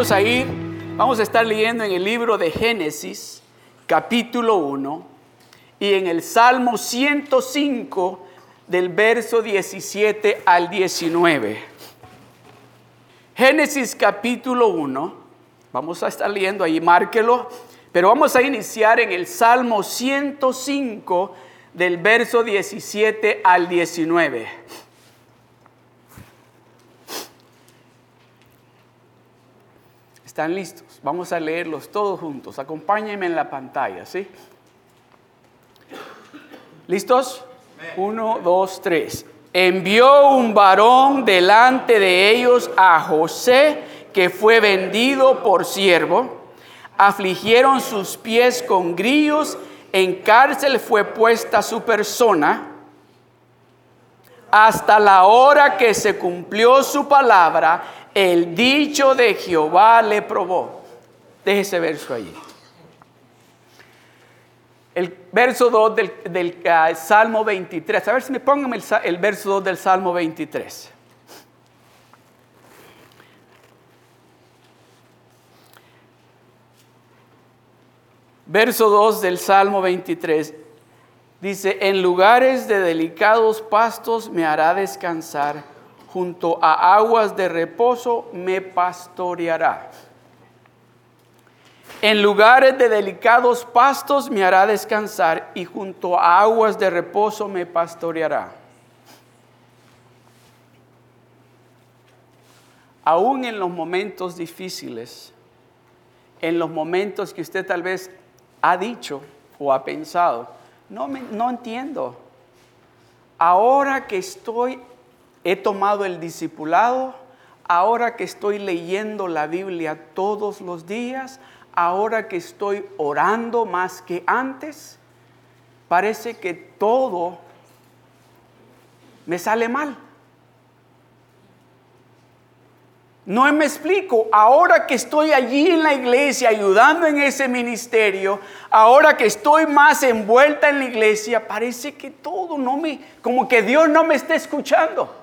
Vamos a ir, vamos a estar leyendo en el libro de Génesis, capítulo 1, y en el Salmo 105, del verso 17 al 19. Génesis capítulo 1, vamos a estar leyendo ahí, márquelo, pero vamos a iniciar en el Salmo 105 del verso 17 al 19. ¿Están listos? Vamos a leerlos todos juntos. Acompáñenme en la pantalla, ¿sí? ¿Listos? Uno, dos, tres. Envió un varón delante de ellos a José, que fue vendido por siervo. Afligieron sus pies con grillos, en cárcel fue puesta su persona, hasta la hora que se cumplió su palabra el dicho de Jehová le probó. Deje ese verso ahí. El verso 2 del, ah, Salmo 23. A ver si me pongan el, el verso 2 del Salmo 23. Verso 2 del Salmo 23. Dice, en lugares de delicados pastos me hará descansar junto a aguas de reposo me pastoreará. En lugares de delicados pastos me hará descansar y junto a aguas de reposo me pastoreará. Aún en los momentos difíciles, en los momentos que usted tal vez ha dicho o ha pensado, no, me, no entiendo. Ahora que estoy He tomado el discipulado, ahora que estoy leyendo la Biblia todos los días, ahora que estoy orando más que antes, parece que todo me sale mal. No me explico, ahora que estoy allí en la iglesia ayudando en ese ministerio, ahora que estoy más envuelta en la iglesia, parece que todo no me, como que Dios no me está escuchando.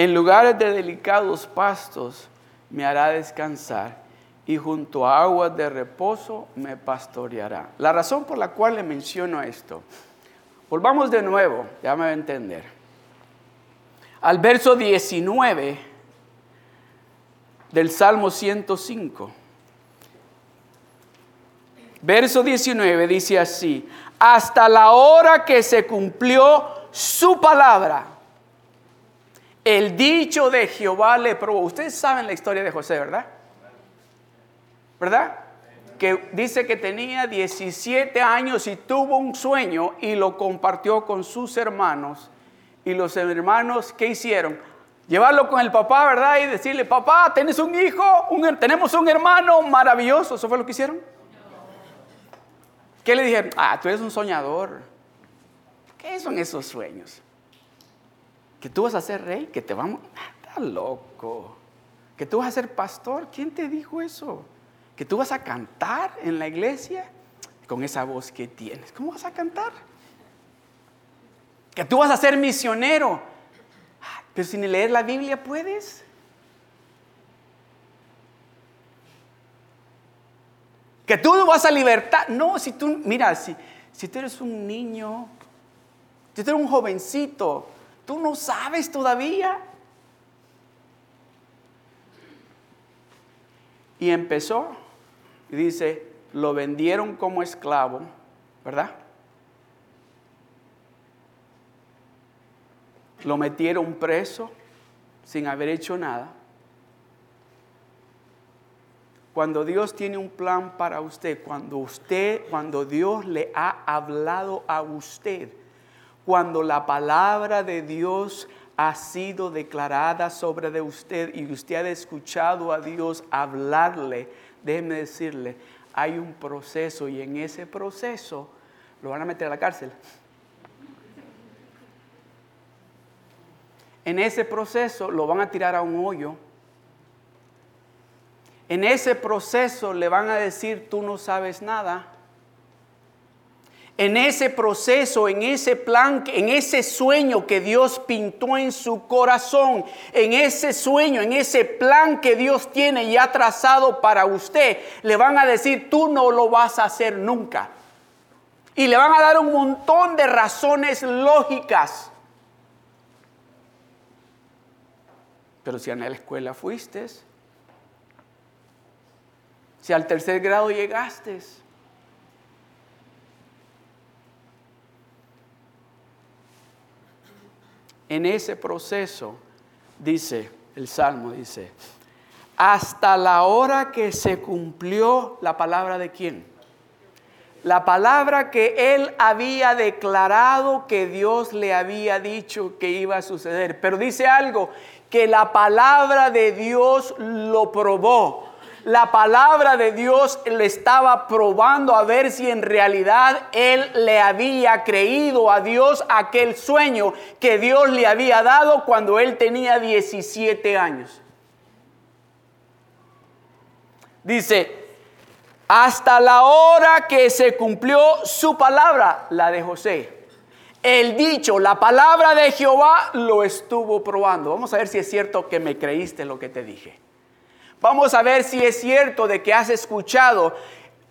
En lugares de delicados pastos me hará descansar y junto a aguas de reposo me pastoreará. La razón por la cual le menciono esto, volvamos de nuevo, ya me va a entender. Al verso 19 del Salmo 105. Verso 19 dice así, hasta la hora que se cumplió su palabra el dicho de Jehová le probó. Ustedes saben la historia de José, ¿verdad? ¿Verdad? Que dice que tenía 17 años y tuvo un sueño y lo compartió con sus hermanos. Y los hermanos, ¿qué hicieron? Llevarlo con el papá, ¿verdad? Y decirle, papá, tienes un hijo, tenemos un hermano maravilloso. ¿Eso fue lo que hicieron? ¿Qué le dijeron? Ah, tú eres un soñador. ¿Qué son esos sueños? Que tú vas a ser rey, que te vamos... Está loco. Que tú vas a ser pastor. ¿Quién te dijo eso? Que tú vas a cantar en la iglesia con esa voz que tienes. ¿Cómo vas a cantar? Que tú vas a ser misionero. Pero sin leer la Biblia puedes. Que tú vas a libertad. No, si tú, mira, si, si tú eres un niño, si tú eres un jovencito, Tú no sabes todavía. Y empezó y dice, lo vendieron como esclavo, ¿verdad? Lo metieron preso sin haber hecho nada. Cuando Dios tiene un plan para usted, cuando usted, cuando Dios le ha hablado a usted, cuando la palabra de Dios ha sido declarada sobre de usted y usted ha escuchado a Dios hablarle, déjeme decirle, hay un proceso y en ese proceso lo van a meter a la cárcel. En ese proceso lo van a tirar a un hoyo. En ese proceso le van a decir, tú no sabes nada. En ese proceso, en ese plan, en ese sueño que Dios pintó en su corazón, en ese sueño, en ese plan que Dios tiene ya trazado para usted, le van a decir, tú no lo vas a hacer nunca. Y le van a dar un montón de razones lógicas. Pero si a la escuela fuiste, si al tercer grado llegaste, en ese proceso, dice el Salmo, dice, hasta la hora que se cumplió la palabra de quién? La palabra que él había declarado que Dios le había dicho que iba a suceder. Pero dice algo, que la palabra de Dios lo probó la palabra de Dios le estaba probando a ver si en realidad él le había creído a Dios aquel sueño que Dios le había dado cuando él tenía 17 años. Dice, hasta la hora que se cumplió su palabra, la de José. El dicho, la palabra de Jehová lo estuvo probando. Vamos a ver si es cierto que me creíste lo que te dije. Vamos a ver si es cierto de que has escuchado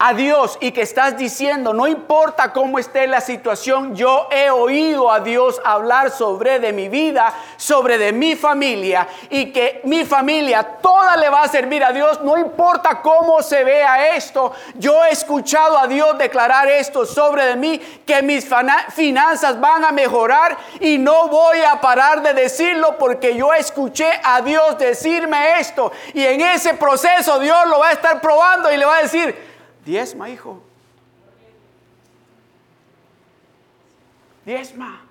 a Dios y que estás diciendo, no importa cómo esté la situación, yo he oído a Dios hablar sobre de mi vida, sobre de mi familia y que mi familia toda le va a servir a Dios, no importa cómo se vea esto, yo he escuchado a Dios declarar esto sobre de mí, que mis finanzas van a mejorar y no voy a parar de decirlo porque yo escuché a Dios decirme esto y en ese proceso Dios lo va a estar probando y le va a decir, Diezma, hijo. Diezma.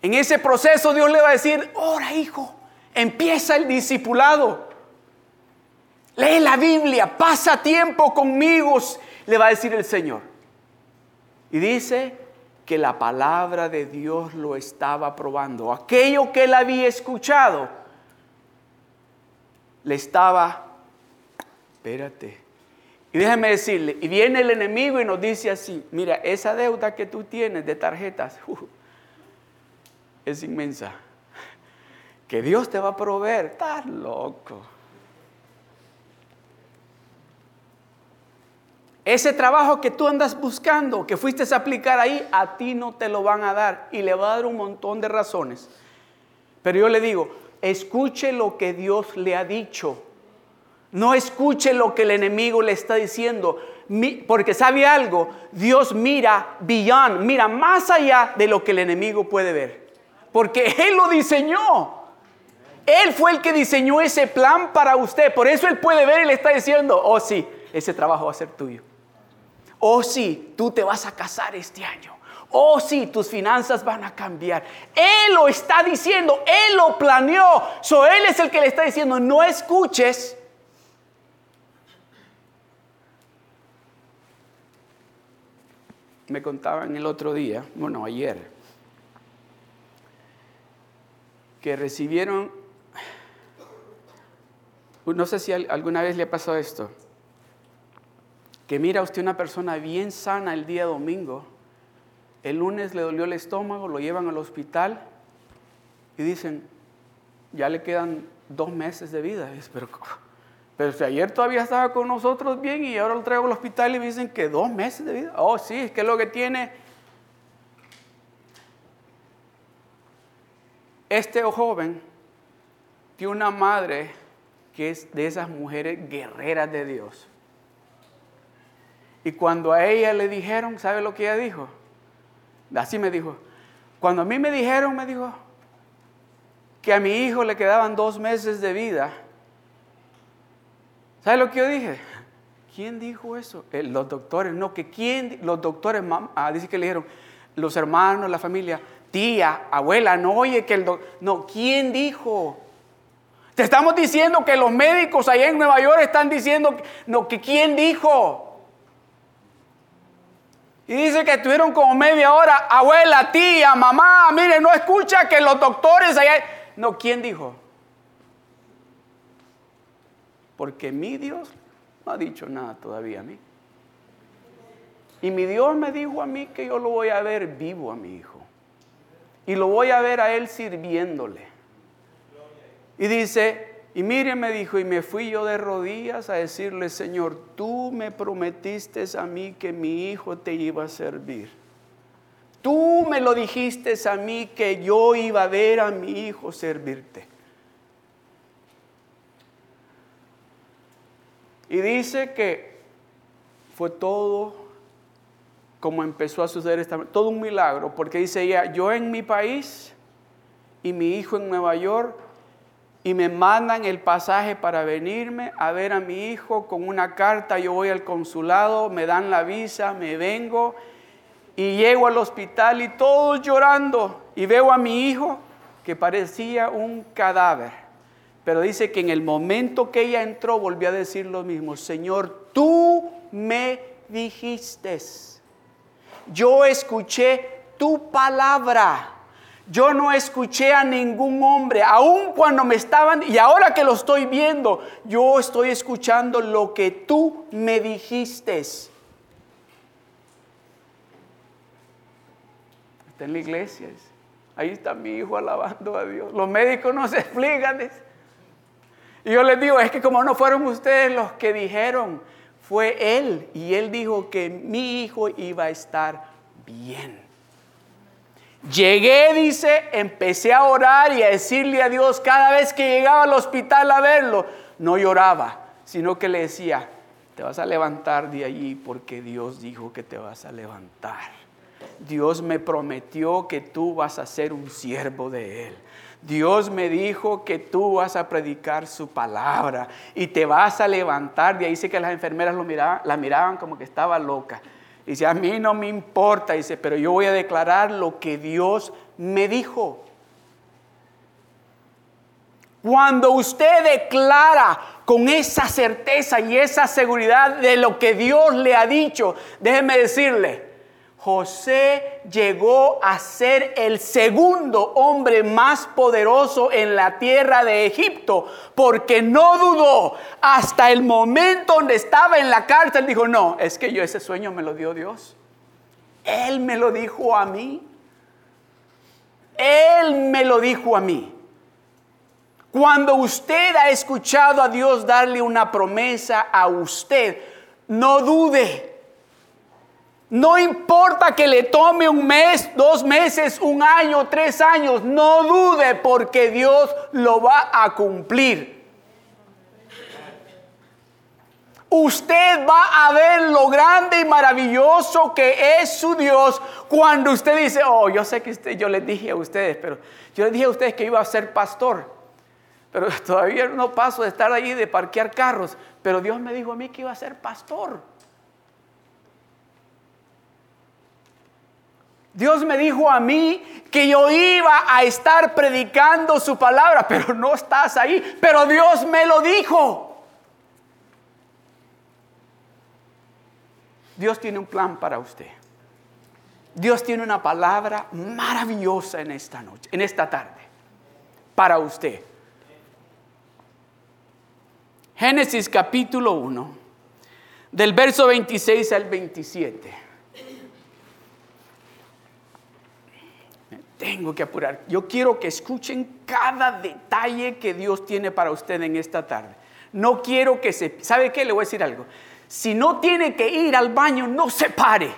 En ese proceso Dios le va a decir, ora hijo, empieza el discipulado. Lee la Biblia, pasa tiempo conmigo, le va a decir el Señor. Y dice que la palabra de Dios lo estaba probando. Aquello que él había escuchado le estaba espérate. Y déjame decirle, y viene el enemigo y nos dice así, mira, esa deuda que tú tienes de tarjetas uh, es inmensa. Que Dios te va a proveer, estás loco. Ese trabajo que tú andas buscando, que fuiste a aplicar ahí, a ti no te lo van a dar y le va a dar un montón de razones. Pero yo le digo, escuche lo que Dios le ha dicho no escuche lo que el enemigo le está diciendo, porque sabe algo, Dios mira beyond, mira más allá de lo que el enemigo puede ver, porque Él lo diseñó. Él fue el que diseñó ese plan para usted, por eso Él puede ver y le está diciendo, oh sí, ese trabajo va a ser tuyo. Oh sí, tú te vas a casar este año. Oh sí, tus finanzas van a cambiar. Él lo está diciendo, Él lo planeó. So, él es el que le está diciendo, no escuches me contaban el otro día, bueno, ayer, que recibieron, no sé si alguna vez le ha pasado esto, que mira usted una persona bien sana el día domingo, el lunes le dolió el estómago, lo llevan al hospital y dicen, ya le quedan dos meses de vida. Pero pero si ayer todavía estaba con nosotros bien y ahora lo traigo al hospital y me dicen que dos meses de vida. Oh, sí, es que lo que tiene este joven tiene una madre que es de esas mujeres guerreras de Dios. Y cuando a ella le dijeron, ¿sabe lo que ella dijo? Así me dijo. Cuando a mí me dijeron, me dijo, que a mi hijo le quedaban dos meses de vida ¿Sabe lo que yo dije? ¿Quién dijo eso? Los doctores, no, que quién, los doctores, ah, dice que le dijeron, los hermanos, la familia, tía, abuela, no oye que el doctor, no, ¿quién dijo? Te estamos diciendo que los médicos allá en Nueva York están diciendo, no, que quién dijo. Y dice que estuvieron como media hora, abuela, tía, mamá, mire, no escucha que los doctores allá, no, ¿quién dijo? Porque mi Dios no ha dicho nada todavía a mí. Y mi Dios me dijo a mí que yo lo voy a ver vivo a mi hijo. Y lo voy a ver a él sirviéndole. Y dice, y mire, me dijo, y me fui yo de rodillas a decirle, Señor, tú me prometiste a mí que mi hijo te iba a servir. Tú me lo dijiste a mí que yo iba a ver a mi hijo servirte. Y dice que fue todo como empezó a suceder, esta, todo un milagro, porque dice ella, yo en mi país y mi hijo en Nueva York, y me mandan el pasaje para venirme a ver a mi hijo con una carta, yo voy al consulado, me dan la visa, me vengo y llego al hospital y todos llorando y veo a mi hijo que parecía un cadáver. Pero dice que en el momento que ella entró volvió a decir lo mismo, Señor, tú me dijiste, yo escuché tu palabra. Yo no escuché a ningún hombre, aun cuando me estaban, y ahora que lo estoy viendo, yo estoy escuchando lo que tú me dijiste. Está en la iglesia. Ahí está mi hijo alabando a Dios. Los médicos no se explican. Y yo les digo, es que como no fueron ustedes los que dijeron, fue él. Y él dijo que mi hijo iba a estar bien. Llegué, dice, empecé a orar y a decirle a Dios cada vez que llegaba al hospital a verlo, no lloraba, sino que le decía, te vas a levantar de allí porque Dios dijo que te vas a levantar. Dios me prometió que tú vas a ser un siervo de Él. Dios me dijo que tú vas a predicar su palabra y te vas a levantar. De ahí dice que las enfermeras lo miraban, la miraban como que estaba loca. Dice, a mí no me importa, dice, pero yo voy a declarar lo que Dios me dijo. Cuando usted declara con esa certeza y esa seguridad de lo que Dios le ha dicho, déjeme decirle, José llegó a ser el segundo hombre más poderoso en la tierra de Egipto, porque no dudó hasta el momento donde estaba en la cárcel, dijo, no, es que yo ese sueño me lo dio Dios. Él me lo dijo a mí. Él me lo dijo a mí. Cuando usted ha escuchado a Dios darle una promesa a usted, no dude no importa que le tome un mes, dos meses, un año, tres años, no dude porque Dios lo va a cumplir. Usted va a ver lo grande y maravilloso que es su Dios cuando usted dice, oh, yo sé que yo les dije a ustedes, pero yo les dije a ustedes que iba a ser pastor. Pero todavía no paso de estar allí de parquear carros. Pero Dios me dijo a mí que iba a ser pastor. Dios me dijo a mí que yo iba a estar predicando su palabra, pero no estás ahí. Pero Dios me lo dijo. Dios tiene un plan para usted. Dios tiene una palabra maravillosa en esta noche, en esta tarde, para usted. Génesis capítulo 1, del verso 26 al 27. Tengo que apurar. Yo quiero que escuchen cada detalle que Dios tiene para usted en esta tarde. No quiero que se... ¿Sabe qué? Le voy a decir algo. Si no tiene que ir al baño, no se pare.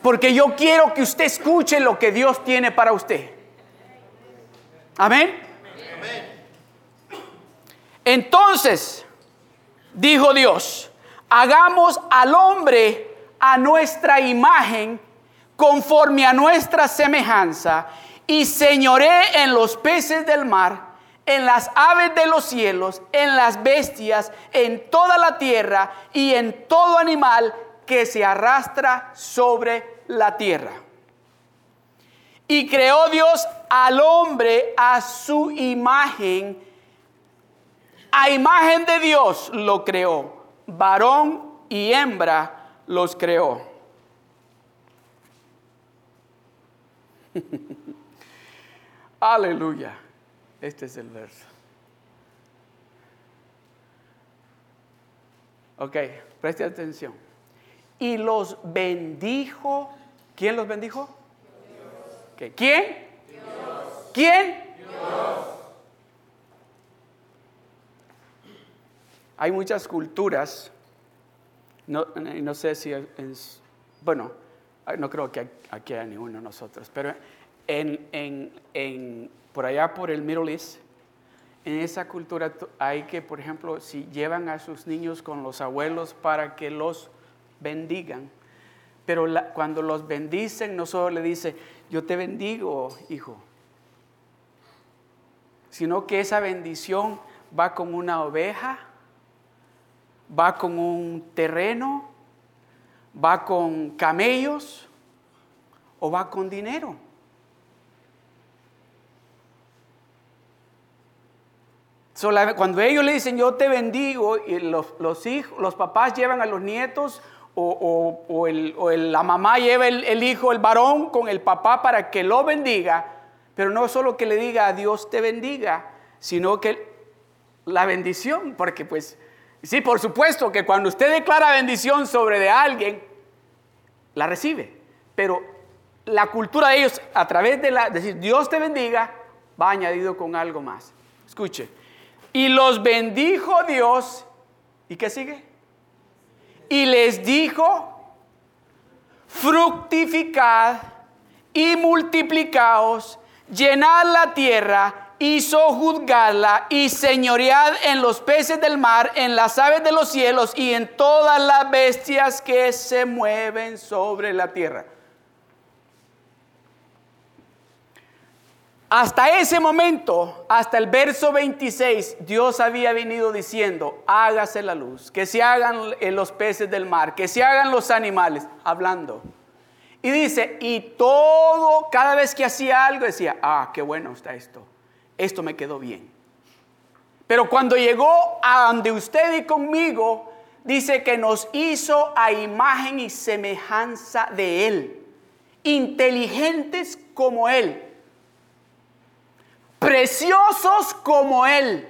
Porque yo quiero que usted escuche lo que Dios tiene para usted. Amén. Entonces, dijo Dios, hagamos al hombre a nuestra imagen conforme a nuestra semejanza, y señoré en los peces del mar, en las aves de los cielos, en las bestias, en toda la tierra y en todo animal que se arrastra sobre la tierra. Y creó Dios al hombre a su imagen. A imagen de Dios lo creó. Varón y hembra los creó. Aleluya. Este es el verso. Ok, preste atención. Y los bendijo. ¿Quién los bendijo? ¿Quién? ¿Quién? Hay muchas culturas, no, no sé si es, bueno, no creo que aquí haya ninguno de nosotros, pero en, por allá por el Middle East, en esa cultura hay que, por ejemplo, si llevan a sus niños con los abuelos para que los bendigan, pero cuando los bendicen no solo le dice, yo te bendigo, hijo, sino que esa bendición va con una oveja, va con un terreno, va con camellos o va con dinero. cuando ellos le dicen yo te bendigo y los, hijos, los papás llevan a los nietos o, la mamá lleva el, el, hijo, el varón con el papá para que lo bendiga, pero no solo que le diga Dios te bendiga, sino que la bendición, porque pues sí, por supuesto que cuando usted declara bendición sobre de alguien, la recibe, pero la cultura de ellos a través de la decir Dios te bendiga va añadido con algo más. Escuche, y los bendijo Dios. ¿Y qué sigue? Y les dijo, fructificad y multiplicaos, llenad la tierra y sojuzgadla y señoread en los peces del mar, en las aves de los cielos y en todas las bestias que se mueven sobre la tierra. Hasta ese momento, hasta el verso 26, Dios había venido diciendo, hágase la luz, que se hagan los peces del mar, que se hagan los animales, hablando. Y dice, y todo, cada vez que hacía algo, decía, ah, qué bueno está esto, esto me quedó bien. Pero cuando llegó a donde usted y conmigo, dice que nos hizo a imagen y semejanza de Él, inteligentes como Él preciosos como Él.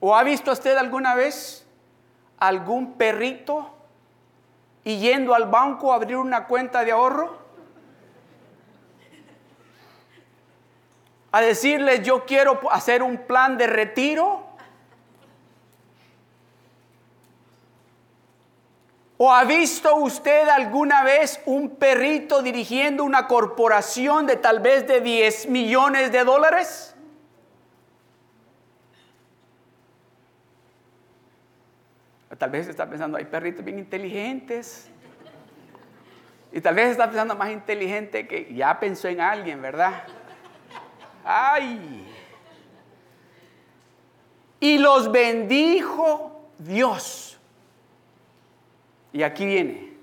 ¿O ha visto usted alguna vez algún perrito y yendo al banco a abrir una cuenta de ahorro? A decirle yo quiero hacer un plan de retiro ¿O ha visto usted alguna vez un perrito dirigiendo una corporación de tal vez de 10 millones de dólares? Tal vez está pensando, hay perritos bien inteligentes. Y tal vez está pensando más inteligente que ya pensó en alguien, ¿verdad? ¡Ay! Y los bendijo Dios. Y aquí viene.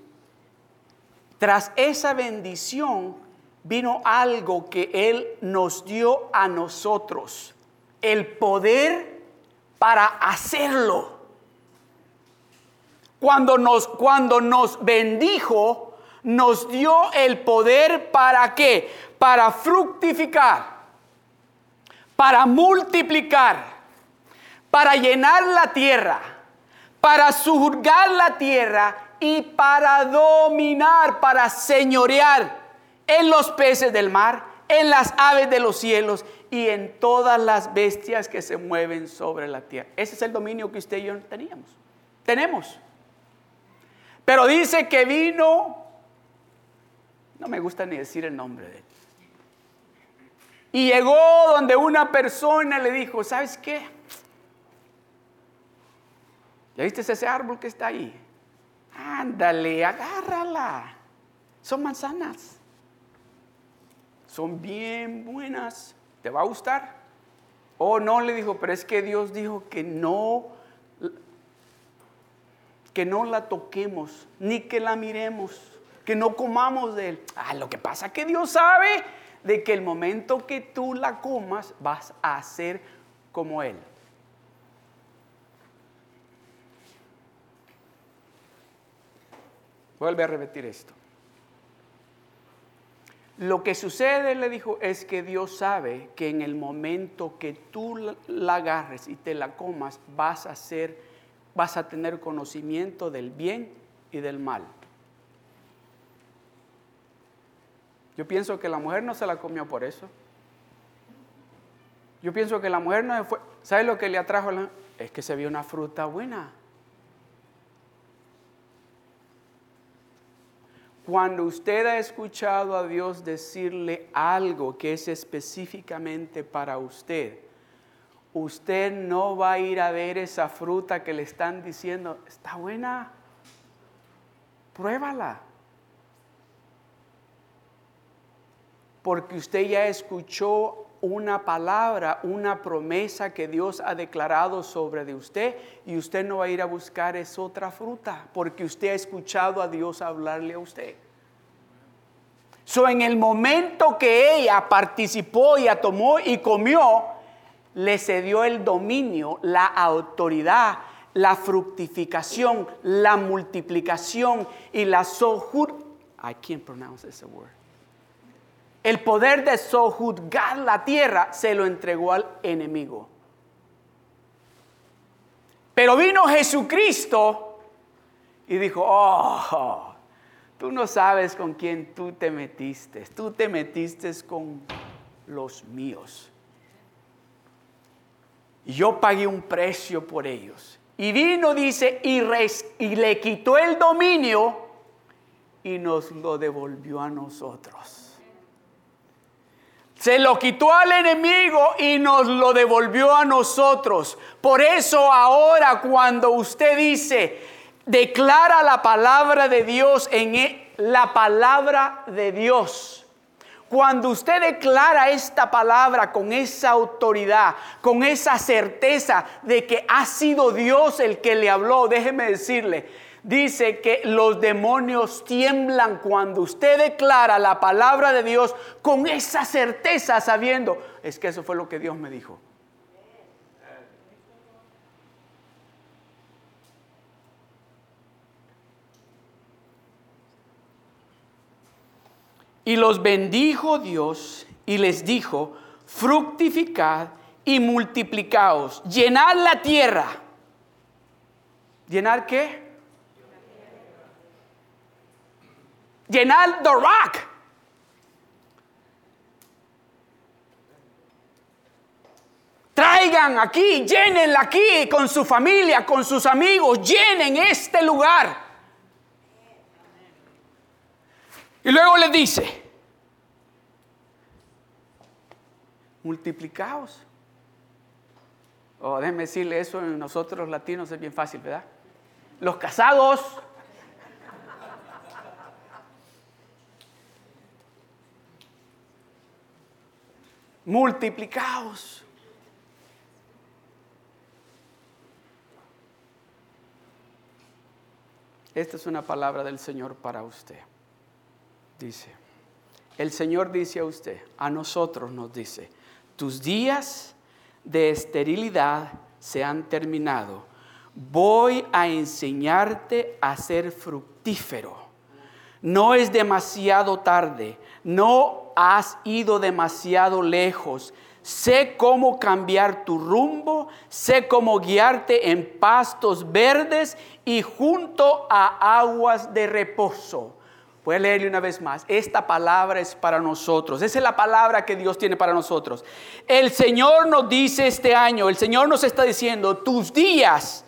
Tras esa bendición vino algo que Él nos dio a nosotros, el poder para hacerlo. Cuando nos, cuando nos bendijo, nos dio el poder para qué? Para fructificar, para multiplicar, para llenar la tierra para surgar la tierra y para dominar, para señorear en los peces del mar, en las aves de los cielos y en todas las bestias que se mueven sobre la tierra. Ese es el dominio que usted y yo teníamos. Tenemos. Pero dice que vino, no me gusta ni decir el nombre de él. Y llegó donde una persona le dijo, ¿sabes qué? ¿Ya viste ese árbol que está ahí? Ándale, agárrala. Son manzanas. Son bien buenas. ¿Te va a gustar? Oh, no, le dijo, pero es que Dios dijo que no, que no la toquemos, ni que la miremos, que no comamos de él. Ah, lo que pasa es que Dios sabe de que el momento que tú la comas vas a ser como Él. Vuelve a repetir esto. Lo que sucede, le dijo, es que Dios sabe que en el momento que tú la agarres y te la comas, vas a ser vas a tener conocimiento del bien y del mal. Yo pienso que la mujer no se la comió por eso. Yo pienso que la mujer no fue. ¿Sabe lo que le atrajo? La, es que se vio una fruta buena. Cuando usted ha escuchado a Dios decirle algo que es específicamente para usted, usted no va a ir a ver esa fruta que le están diciendo, está buena, pruébala. Porque usted ya escuchó una palabra, una promesa que Dios ha declarado sobre de usted y usted no va a ir a buscar esa otra fruta porque usted ha escuchado a Dios hablarle a usted. So en el momento que ella participó y tomó y comió, le cedió el dominio, la autoridad, la fructificación, la multiplicación y la sohud. I can't pronounce this word el poder de sojuzgar la tierra se lo entregó al enemigo. Pero vino Jesucristo y dijo, oh, tú no sabes con quién tú te metiste, tú te metiste con los míos. Yo pagué un precio por ellos. Y vino, dice, y, y le quitó el dominio y nos lo devolvió a nosotros. Se lo quitó al enemigo y nos lo devolvió a nosotros. Por eso ahora cuando usted dice, declara la palabra de Dios en e, la palabra de Dios. Cuando usted declara esta palabra con esa autoridad, con esa certeza de que ha sido Dios el que le habló, déjeme decirle, dice que los demonios tiemblan cuando usted declara la palabra de Dios con esa certeza sabiendo, es que eso fue lo que Dios me dijo. Y los bendijo Dios y les dijo, fructificad y multiplicaos, llenad la tierra. ¿Llenar qué? Llenar the rock. Traigan aquí, llenen aquí con su familia, con sus amigos, llenen este lugar. Y luego le dice, multiplicaos. Oh, déjenme decirle eso en nosotros los latinos es bien fácil, ¿verdad? Los casados multiplicaos. Esta es una palabra del Señor para usted. Dice, el Señor dice a usted, a nosotros nos dice, tus días de esterilidad se han terminado. Voy a enseñarte a ser fructífero. No es demasiado tarde. No has ido demasiado lejos. Sé cómo cambiar tu rumbo, sé cómo guiarte en pastos verdes y junto a aguas de reposo. Voy a leerle una vez más. Esta palabra es para nosotros. Esa es la palabra que Dios tiene para nosotros. El Señor nos dice este año, el Señor nos está diciendo, tus días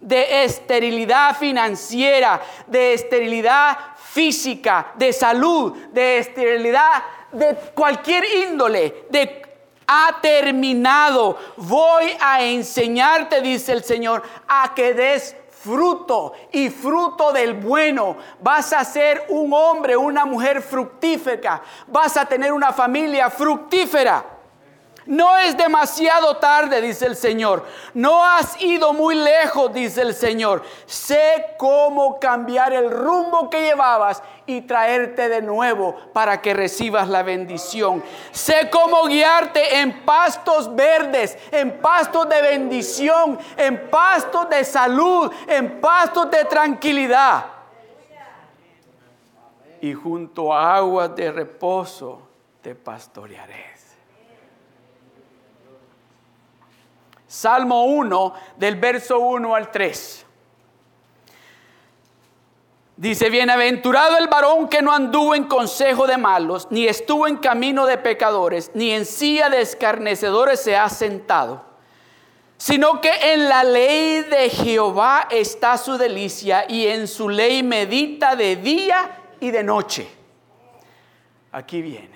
de esterilidad financiera, de esterilidad física, de salud, de esterilidad de cualquier índole, de ha terminado. Voy a enseñarte, dice el Señor, a que des fruto y fruto del bueno. Vas a ser un hombre, una mujer fructífera. Vas a tener una familia fructífera. No es demasiado tarde, dice el Señor. No has ido muy lejos, dice el Señor. Sé cómo cambiar el rumbo que llevabas y traerte de nuevo para que recibas la bendición. Sé cómo guiarte en pastos verdes, en pastos de bendición, en pastos de salud, en pastos de tranquilidad. Y junto a aguas de reposo te pastorearé. Salmo 1 del verso 1 al 3. Dice, bienaventurado el varón que no anduvo en consejo de malos, ni estuvo en camino de pecadores, ni en silla de escarnecedores se ha sentado, sino que en la ley de Jehová está su delicia y en su ley medita de día y de noche. Aquí viene.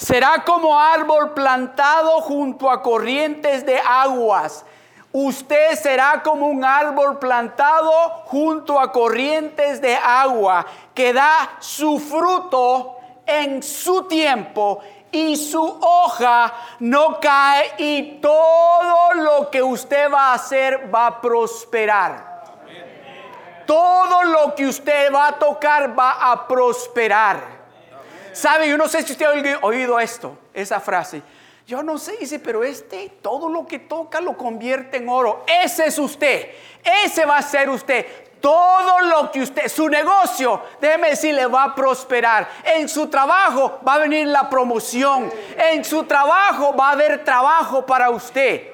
Será como árbol plantado junto a corrientes de aguas Usted será como un árbol plantado junto a corrientes de agua que da su fruto en su tiempo y su hoja no cae y todo lo que usted va a hacer va a prosperar. Todo lo que usted va a tocar va a prosperar. ¿Sabe? Yo no sé si usted ha oído esto, esa frase. Yo no sé, dice, pero este todo lo que toca lo convierte en oro. Ese es usted. Ese va a ser usted. Todo lo que usted, su negocio, déjeme decirle, va a prosperar. En su trabajo va a venir la promoción. En su trabajo va a haber trabajo para usted.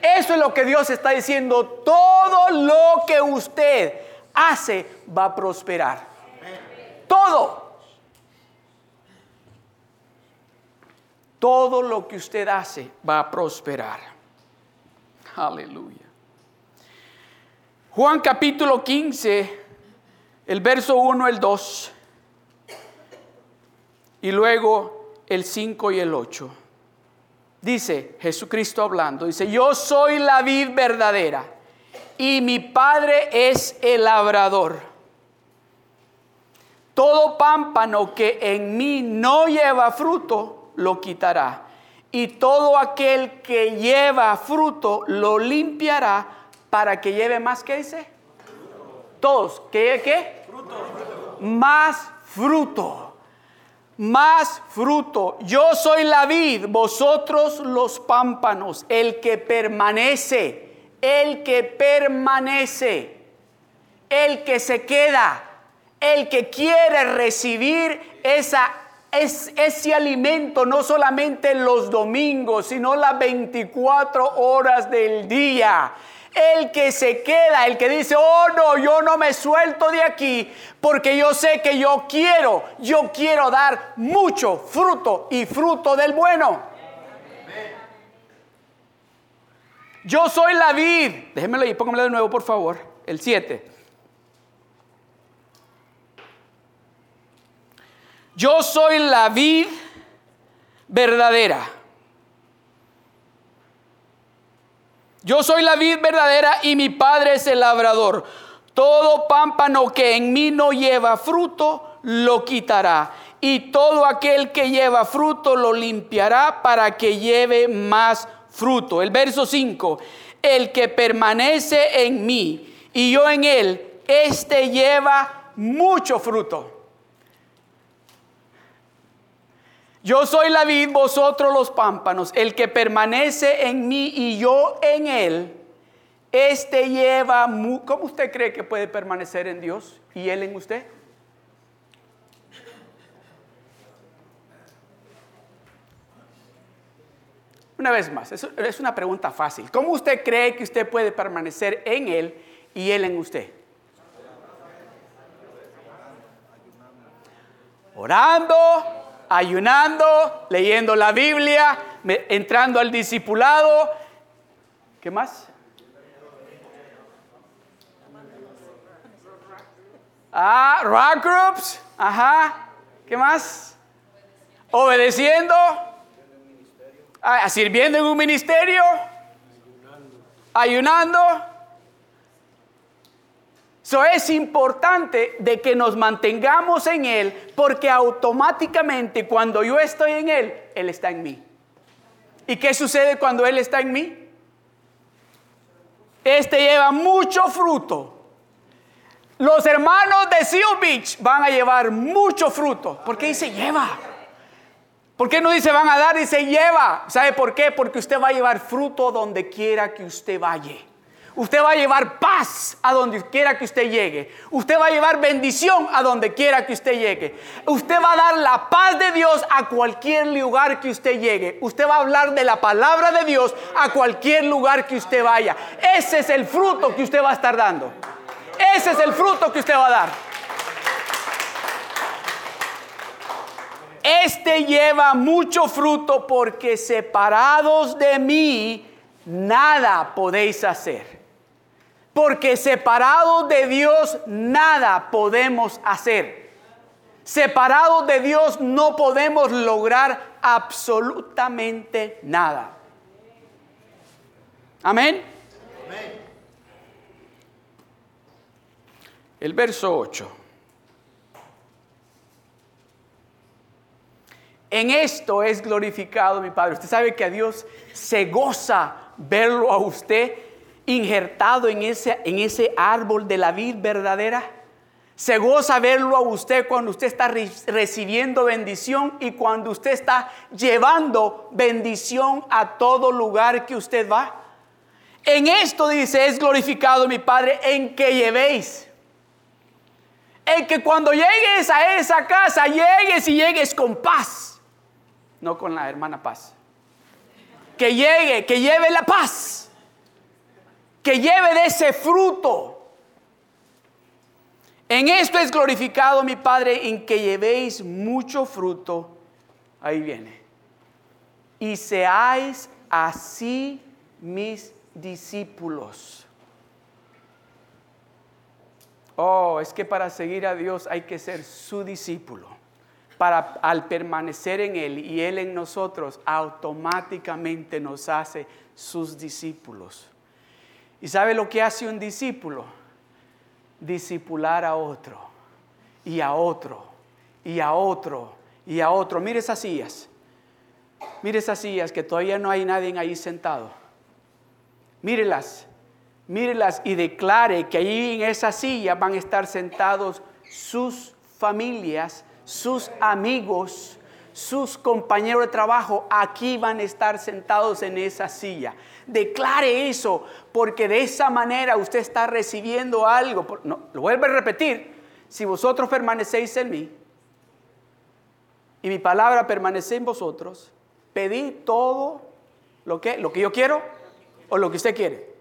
Eso es lo que Dios está diciendo. Todo lo que usted hace va a prosperar. Todo. Todo lo que usted hace va a prosperar. Aleluya. Juan capítulo 15, el verso 1, el 2, y luego el 5 y el 8. Dice Jesucristo hablando, dice, yo soy la vid verdadera y mi Padre es el labrador. Todo pámpano que en mí no lleva fruto, lo quitará. Y todo aquel que lleva fruto lo limpiará para que lleve más, ¿qué dice? Todos, ¿qué? ¿Qué? Fruto. Más fruto. Más fruto. Yo soy la vid, vosotros los pámpanos. El que permanece, el que permanece, el que se queda, el que quiere recibir esa es ese alimento no solamente los domingos, sino las 24 horas del día. El que se queda, el que dice, oh no, yo no me suelto de aquí porque yo sé que yo quiero, yo quiero dar mucho fruto y fruto del bueno. Yo soy la vid. Déjenmelo ahí, póngamelo de nuevo, por favor. El 7. Yo soy la vid verdadera. Yo soy la vid verdadera y mi padre es el labrador. Todo pámpano que en mí no lleva fruto, lo quitará. Y todo aquel que lleva fruto, lo limpiará para que lleve más fruto. El verso 5. El que permanece en mí y yo en él, este lleva mucho fruto. Yo soy la vid, vosotros los pámpanos. El que permanece en mí y yo en él, este lleva... ¿Cómo usted cree que puede permanecer en Dios y él en usted? Una vez más, es una pregunta fácil. ¿Cómo usted cree que usted puede permanecer en él y él en usted? Orando, ayunando, leyendo la Biblia, entrando al discipulado. ¿Qué más? Ah, rock groups. Ajá. ¿Qué más? Obedeciendo. Ah, sirviendo en un ministerio. Ayunando. Eso es importante de que nos mantengamos en Él porque automáticamente cuando yo estoy en Él, Él está en mí. ¿Y qué sucede cuando Él está en mí? Este lleva mucho fruto. Los hermanos de Seal Beach van a llevar mucho fruto. ¿Por qué dice lleva? ¿Por qué no dice van a dar? Dice lleva. ¿Sabe por qué? Porque usted va a llevar fruto donde quiera que usted vaya. Usted va a llevar paz a donde quiera que usted llegue. Usted va a llevar bendición a donde quiera que usted llegue. Usted va a dar la paz de Dios a cualquier lugar que usted llegue. Usted va a hablar de la palabra de Dios a cualquier lugar que usted vaya. Ese es el fruto que usted va a estar dando. Ese es el fruto que usted va a dar. Este lleva mucho fruto porque separados de mí, nada podéis hacer. Porque separados de Dios nada podemos hacer. Separados de Dios no podemos lograr absolutamente nada. Amén. El verso 8. En esto es glorificado mi Padre. Usted sabe que a Dios se goza verlo a usted injertado en ese, árbol de la vida verdadera. Se goza verlo a usted cuando usted está recibiendo bendición y cuando usted está llevando bendición a todo lugar que usted va. En esto dice, es glorificado mi Padre en que llevéis. En que cuando llegues a esa casa, llegues y llegues con paz. No con la hermana paz. Que llegue, que lleve la paz. Que lleve de ese fruto en esto es glorificado mi Padre, en que llevéis mucho fruto. Ahí viene. Y seáis así mis discípulos. Oh, es que para seguir a Dios hay que ser su discípulo. Para al permanecer en Él y Él en nosotros, automáticamente nos hace sus discípulos. ¿Y sabe lo que hace un discípulo? Discipular a otro y a otro y a otro y a otro. Mire esas sillas. Mire esas sillas que todavía no hay nadie ahí sentado. Mírelas. Mírelas y declare que allí en esa silla van a estar sentados sus familias, sus amigos, sus compañeros de trabajo. Aquí van a estar sentados en esa silla. Declare eso, porque de esa manera usted está recibiendo algo. No, lo vuelvo a repetir. Si vosotros permanecéis en mí y mi palabra permanece en vosotros, pedid todo lo que, lo que yo quiero o lo que usted quiere.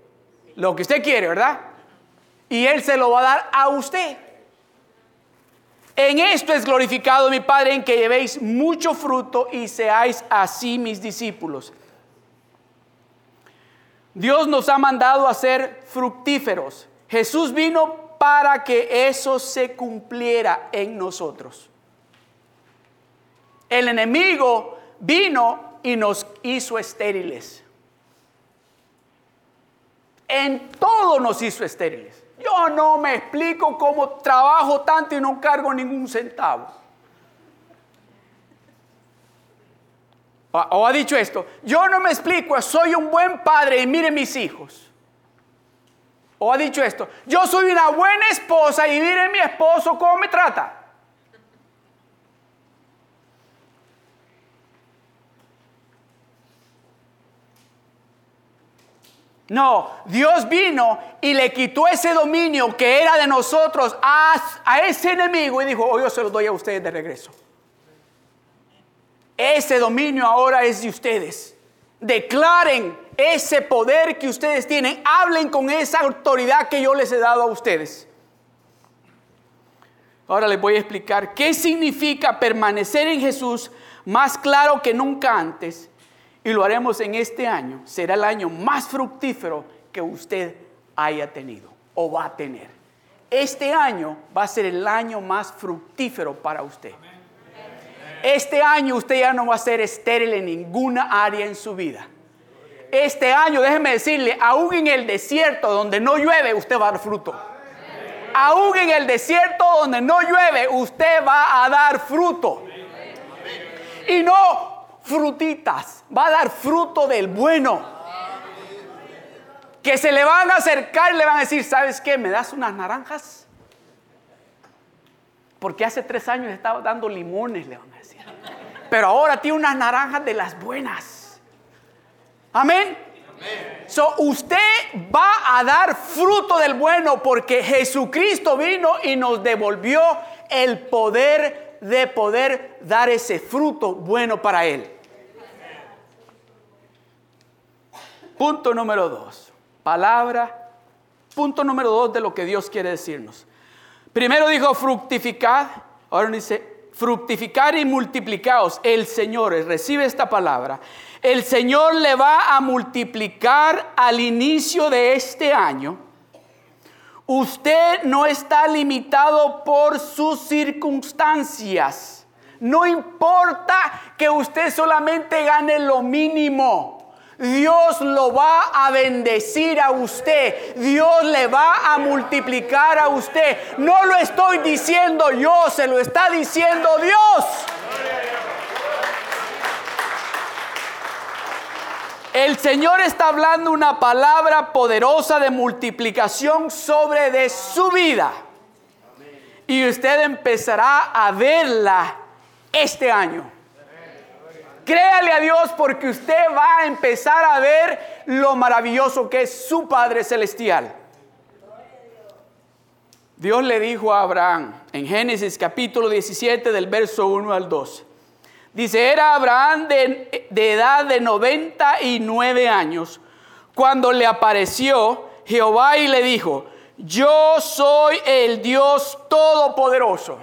Lo que usted quiere, ¿verdad? Y Él se lo va a dar a usted. En esto es glorificado mi Padre, en que llevéis mucho fruto y seáis así mis discípulos. Dios nos ha mandado a ser fructíferos. Jesús vino para que eso se cumpliera en nosotros. El enemigo vino y nos hizo estériles. En todo nos hizo estériles. Yo no me explico cómo trabajo tanto y no cargo ningún centavo. o ha dicho esto, yo no me explico, soy un buen padre y mire mis hijos. O ha dicho esto, yo soy una buena esposa y mire mi esposo cómo me trata. No, Dios vino y le quitó ese dominio que era de nosotros a, a ese enemigo y dijo, oh, yo se lo doy a ustedes de regreso. Ese dominio ahora es de ustedes. Declaren ese poder que ustedes tienen. Hablen con esa autoridad que yo les he dado a ustedes. Ahora les voy a explicar qué significa permanecer en Jesús más claro que nunca antes. Y lo haremos en este año. Será el año más fructífero que usted haya tenido o va a tener. Este año va a ser el año más fructífero para usted. Este año usted ya no va a ser estéril en ninguna área en su vida. Este año, déjeme decirle, aún en el desierto donde no llueve, usted va a dar fruto. Aún en el desierto donde no llueve, usted va a dar fruto. Y no frutitas, va a dar fruto del bueno. Que se le van a acercar y le van a decir, ¿sabes qué? ¿Me das unas naranjas? Porque hace tres años estaba dando limones, le van a decir. Pero ahora tiene unas naranjas de las buenas. Amén. So, usted va a dar fruto del bueno porque Jesucristo vino y nos devolvió el poder de poder dar ese fruto bueno para Él. Punto número dos. Palabra. Punto número dos de lo que Dios quiere decirnos. Primero dijo fructificad. Ahora dice fructificar y multiplicaos. El Señor, recibe esta palabra. El Señor le va a multiplicar al inicio de este año. Usted no está limitado por sus circunstancias. No importa que usted solamente gane lo mínimo. Dios lo va a bendecir a usted. Dios le va a multiplicar a usted. No lo estoy diciendo yo, se lo está diciendo Dios. El Señor está hablando una palabra poderosa de multiplicación sobre de su vida. Y usted empezará a verla este año. Créale a Dios porque usted va a empezar a ver lo maravilloso que es su Padre Celestial. Dios le dijo a Abraham en Génesis capítulo 17 del verso 1 al 2. Dice, era Abraham de, de edad de 99 años cuando le apareció Jehová y le dijo, yo soy el Dios todopoderoso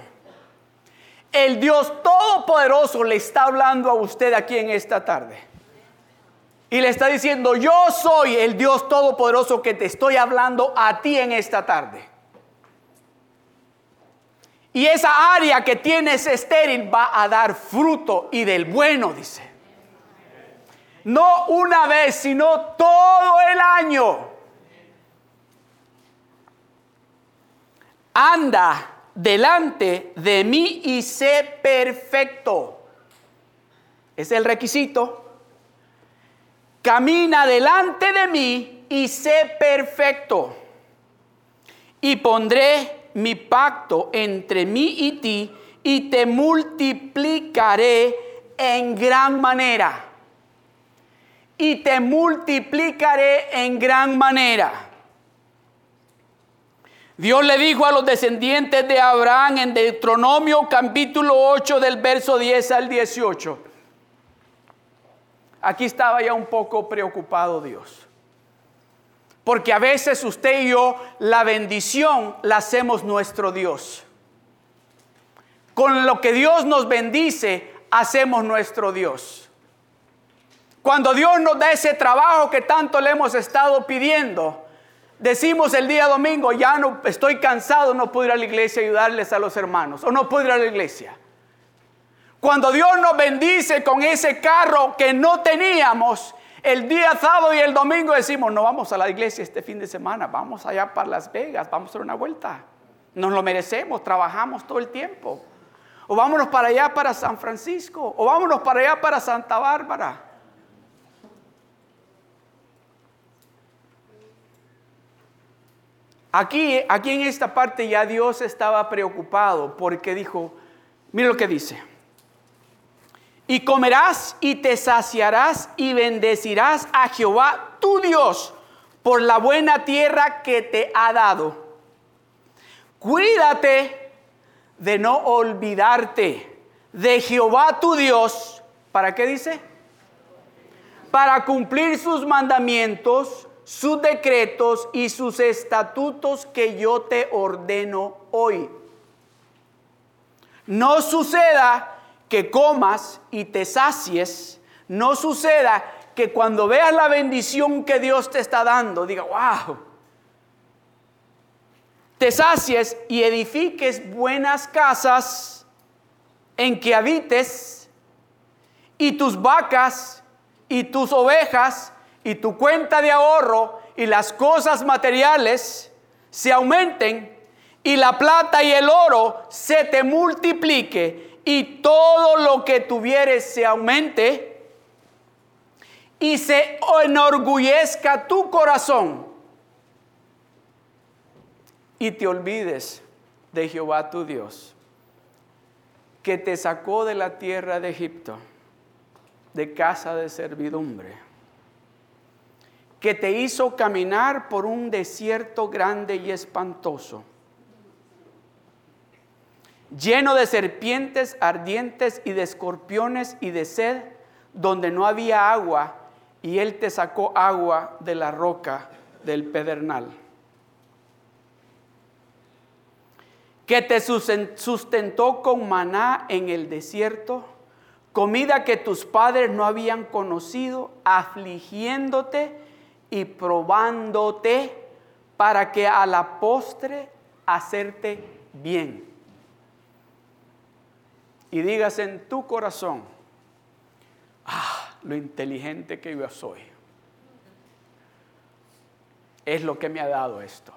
el Dios Todopoderoso le está hablando a usted aquí en esta tarde. Y le está diciendo, yo soy el Dios Todopoderoso que te estoy hablando a ti en esta tarde. Y esa área que tienes estéril va a dar fruto y del bueno, dice. No una vez, sino todo el año. Anda delante de mí y sé perfecto. Es el requisito. Camina delante de mí y sé perfecto. Y pondré mi pacto entre mí y ti y te multiplicaré en gran manera. Y te multiplicaré en gran manera. Dios le dijo a los descendientes de Abraham en Deuteronomio capítulo 8 del verso 10 al 18. Aquí estaba ya un poco preocupado Dios. Porque a veces usted y yo la bendición la hacemos nuestro Dios. Con lo que Dios nos bendice, hacemos nuestro Dios. Cuando Dios nos da ese trabajo que tanto le hemos estado pidiendo, decimos el día domingo, ya no estoy cansado, no puedo ir a la iglesia a ayudarles a los hermanos, o no puedo ir a la iglesia. Cuando Dios nos bendice con ese carro que no teníamos, el día sábado y el domingo decimos, no vamos a la iglesia este fin de semana, vamos allá para Las Vegas, vamos a dar una vuelta. Nos lo merecemos, trabajamos todo el tiempo. O vámonos para allá para San Francisco, o vámonos para allá para Santa Bárbara. Aquí, aquí en esta parte ya Dios estaba preocupado porque dijo, mira lo que dice, y comerás y te saciarás y bendecirás a Jehová tu Dios por la buena tierra que te ha dado. Cuídate de no olvidarte de Jehová tu Dios. ¿Para qué dice? Para cumplir sus mandamientos sus decretos y sus estatutos que yo te ordeno hoy. No suceda que comas y te sacies, no suceda que cuando veas la bendición que Dios te está dando, diga, wow, te sacies y edifiques buenas casas en que habites y tus vacas y tus ovejas y tu cuenta de ahorro y las cosas materiales se aumenten y la plata y el oro se te multiplique y todo lo que tuvieres se aumente y se enorgullezca tu corazón y te olvides de Jehová tu Dios, que te sacó de la tierra de Egipto, de casa de servidumbre que te hizo caminar por un desierto grande y espantoso, lleno de serpientes ardientes y de escorpiones y de sed, donde no había agua, y él te sacó agua de la roca del pedernal. que te sustentó con maná en el desierto, comida que tus padres no habían conocido, afligiéndote y probándote para que a la postre hacerte bien. Y digas en tu corazón, ah, lo inteligente que yo soy. Es lo que me ha dado esto.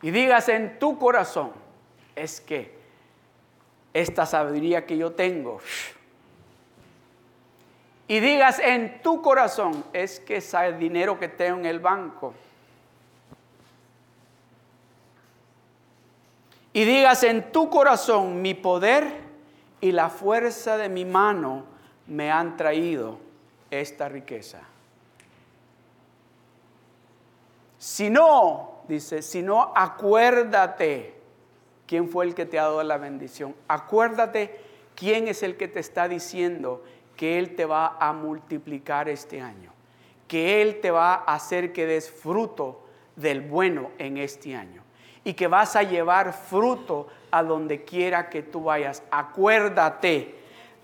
Y digas en tu corazón, es que esta sabiduría que yo tengo, y digas en tu corazón, es que ese dinero que tengo en el banco, y digas en tu corazón, mi poder y la fuerza de mi mano me han traído esta riqueza. Si no, dice, si no, acuérdate quién fue el que te ha dado la bendición. Acuérdate quién es el que te está diciendo que Él te va a multiplicar este año, que Él te va a hacer que des fruto del bueno en este año y que vas a llevar fruto a donde quiera que tú vayas. Acuérdate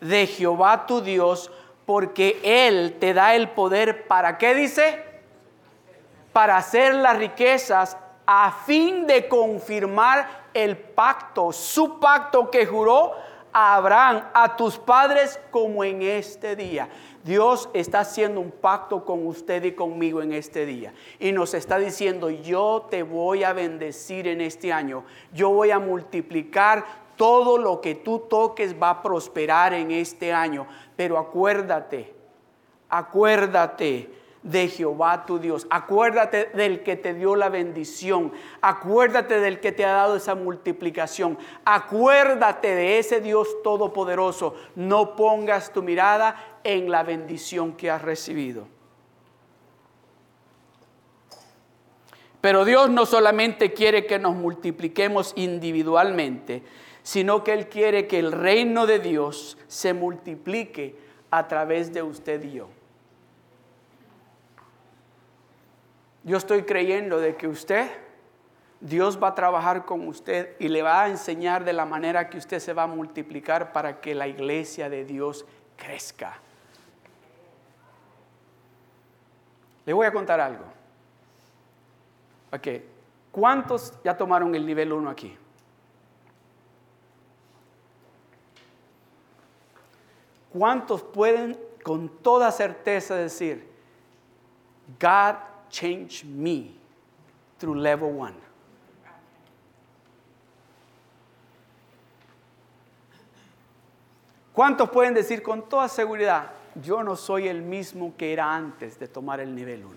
de Jehová tu Dios, porque Él te da el poder para qué dice? Para hacer las riquezas a fin de confirmar el pacto, su pacto que juró a Abraham, a tus padres, como en este día. Dios está haciendo un pacto con usted y conmigo en este día. Y nos está diciendo, yo te voy a bendecir en este año. Yo voy a multiplicar todo lo que tú toques va a prosperar en este año. Pero acuérdate, acuérdate de Jehová tu Dios. Acuérdate del que te dio la bendición. Acuérdate del que te ha dado esa multiplicación. Acuérdate de ese Dios todopoderoso. No pongas tu mirada en la bendición que has recibido. Pero Dios no solamente quiere que nos multipliquemos individualmente, sino que Él quiere que el reino de Dios se multiplique a través de usted y yo. Yo estoy creyendo de que usted, Dios va a trabajar con usted y le va a enseñar de la manera que usted se va a multiplicar para que la iglesia de Dios crezca. Le voy a contar algo. Ok, ¿cuántos ya tomaron el nivel 1 aquí? ¿Cuántos pueden con toda certeza decir, God changed me through level 1? ¿Cuántos pueden decir con toda seguridad, yo no soy el mismo que era antes de tomar el nivel 1.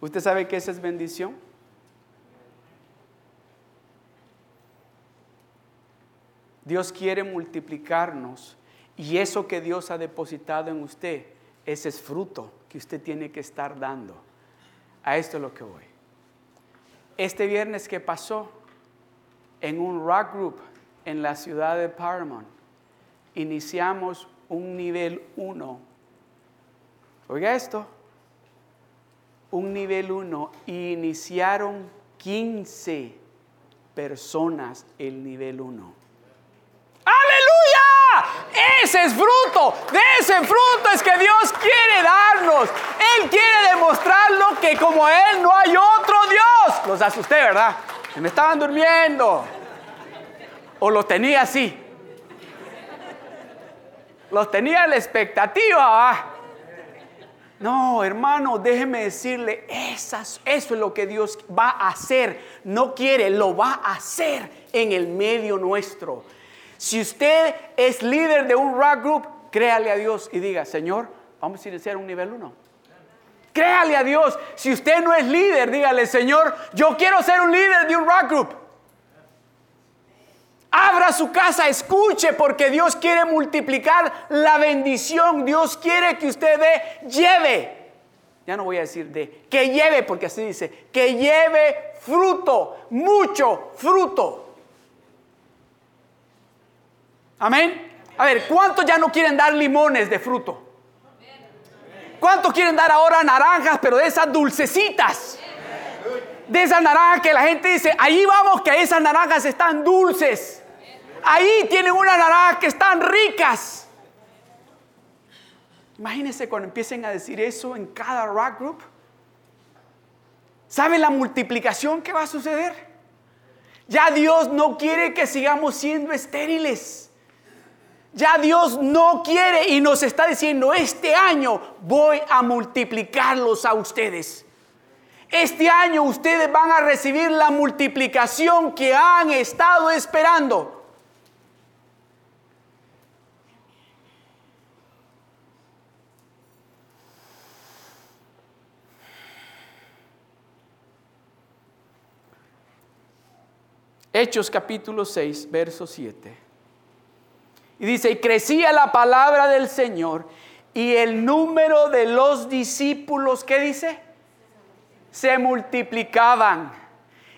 ¿Usted sabe que esa es bendición? Dios quiere multiplicarnos y eso que Dios ha depositado en usted, ese es fruto que usted tiene que estar dando. A esto es lo que voy. Este viernes que pasó en un rock group en la ciudad de Paramount, iniciamos un nivel 1. Oiga esto, un nivel 1 iniciaron 15 personas el nivel 1. Ese es fruto, de ese fruto es que Dios quiere darnos. Él quiere demostrarlo que como Él no hay otro Dios. Los asusté, ¿verdad? Me estaban durmiendo. O lo tenía así los tenía la expectativa. No, hermano, déjeme decirle, eso es lo que Dios va a hacer. No quiere, lo va a hacer en el medio nuestro. Si usted es líder de un rock group, créale a Dios y diga, Señor, vamos a iniciar un nivel 1. Créale a Dios. Si usted no es líder, dígale, Señor, yo quiero ser un líder de un rock group. Abra su casa, escuche, porque Dios quiere multiplicar la bendición. Dios quiere que usted dé, lleve. Ya no voy a decir de, que lleve, porque así dice, que lleve fruto, mucho fruto. Amén. A ver, ¿cuántos ya no quieren dar limones de fruto? ¿Cuántos quieren dar ahora naranjas, pero de esas dulcecitas? De esa naranja que la gente dice, ahí vamos que esas naranjas están dulces. Ahí tienen una naranja que están ricas. Imagínense cuando empiecen a decir eso en cada rock group. ¿Sabe la multiplicación que va a suceder? Ya Dios no quiere que sigamos siendo estériles. Ya Dios no quiere y nos está diciendo, este año voy a multiplicarlos a ustedes. Este año ustedes van a recibir la multiplicación que han estado esperando. Hechos capítulo 6, verso 7. Y dice, y crecía la palabra del Señor y el número de los discípulos, ¿qué dice? Se multiplicaban.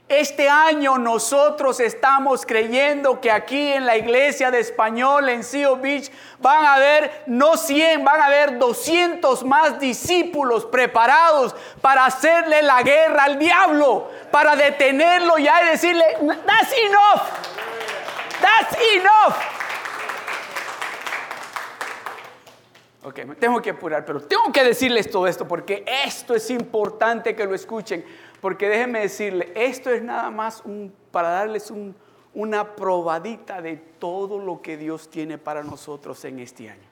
Este año nosotros estamos creyendo que aquí en la iglesia de español en Seal Beach van a haber no 100, van a haber 200 más discípulos preparados para hacerle la guerra al diablo, para detenerlo ya y decirle, that's enough, that's enough. Ok, tengo que apurar, pero tengo que decirles todo esto porque esto es importante que lo escuchen porque déjenme decirle, esto es nada más para darles una probadita de todo lo que Dios tiene para nosotros en este año.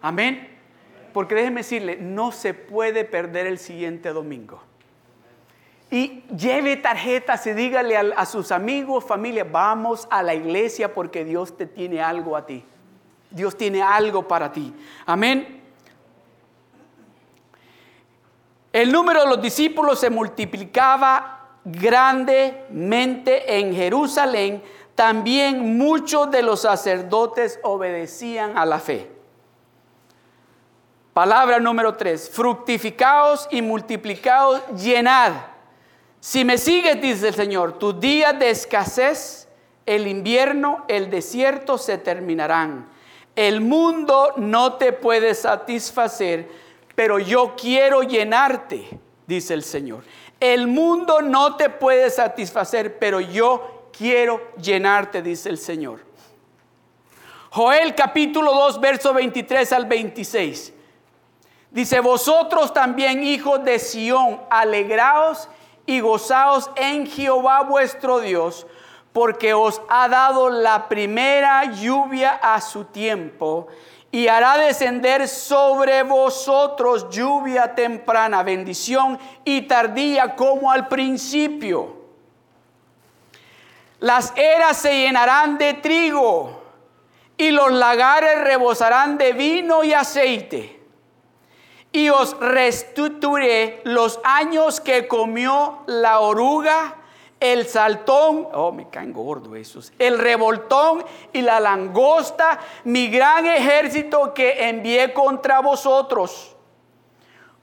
Amén. Porque déjenme decirle, no se puede perder el siguiente domingo. Y lleve tarjetas y dígale a, sus amigos, familia, vamos a la iglesia porque Dios te tiene algo a ti. Dios tiene algo para ti. Amén. El número de los discípulos se multiplicaba grandemente en Jerusalén. También muchos de los sacerdotes obedecían a la fe. Palabra número tres, fructificaos y multiplicaos, llenad. Si me sigues, dice el Señor, tus días de escasez, el invierno, el desierto se terminarán. El mundo no te puede satisfacer pero yo quiero llenarte, dice el Señor. El mundo no te puede satisfacer, pero yo quiero llenarte, dice el Señor. Joel capítulo 2, verso 23 al 26. Dice, vosotros también, hijos de Sión, alegraos y gozaos en Jehová vuestro Dios, porque os ha dado la primera lluvia a su tiempo y hará descender sobre vosotros lluvia temprana, bendición y tardía como al principio. Las eras se llenarán de trigo y los lagares rebosarán de vino y aceite. Y os restituiré los años que comió la oruga el saltón, oh, me caen gordo esos, el revoltón y la langosta, mi gran ejército que envié contra vosotros.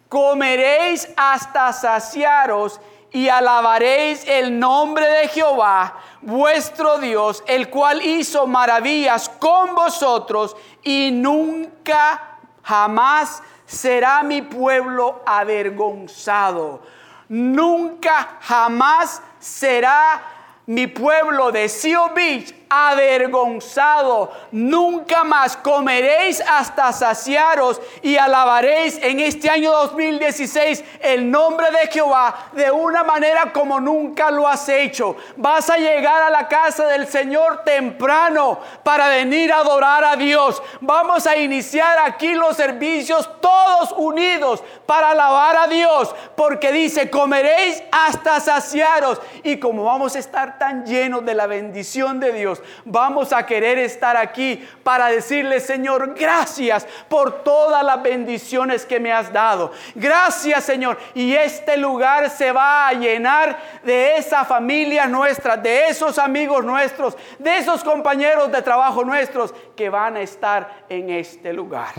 Comeréis hasta saciaros y alabaréis el nombre de Jehová, vuestro Dios, el cual hizo maravillas con vosotros y nunca jamás será mi pueblo avergonzado. Nunca jamás será mi pueblo de Seal Beach avergonzado. Nunca más comeréis hasta saciaros y alabaréis en este año 2016 el nombre de Jehová de una manera como nunca lo has hecho. Vas a llegar a la casa del Señor temprano para venir a adorar a Dios. Vamos a iniciar aquí los servicios todos unidos para alabar a Dios porque dice comeréis hasta saciaros y como vamos a estar tan llenos de la bendición de Dios, vamos a querer estar aquí para decirle, Señor, gracias por todas las bendiciones que me has dado. Gracias, Señor. Y este lugar se va a llenar de esa familia nuestra, de esos amigos nuestros, de esos compañeros de trabajo nuestros que van a estar en este lugar.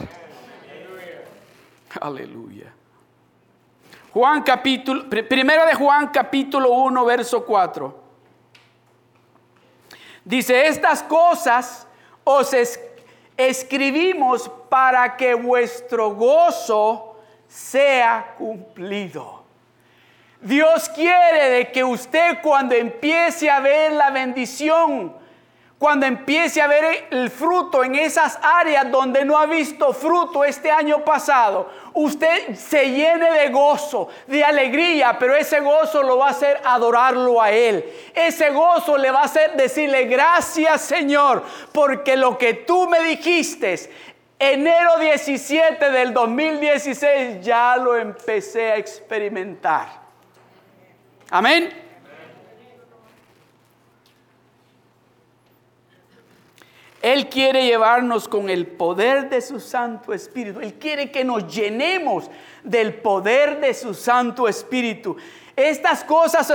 Aleluya. Juan capítulo, primero de Juan capítulo 1, verso 4. Dice, estas cosas os escribimos para que vuestro gozo sea cumplido. Dios quiere de que usted cuando empiece a ver la bendición, cuando empiece a ver el fruto en esas áreas donde no ha visto fruto este año pasado, usted se llene de gozo, de alegría, pero ese gozo lo va a hacer adorarlo a Él. Ese gozo le va a hacer decirle gracias Señor, porque lo que tú me dijiste, enero 17 del 2016, ya lo empecé a experimentar. Amén. Él quiere llevarnos con el poder de su Santo Espíritu. Él quiere que nos llenemos del poder de su Santo Espíritu. Estas cosas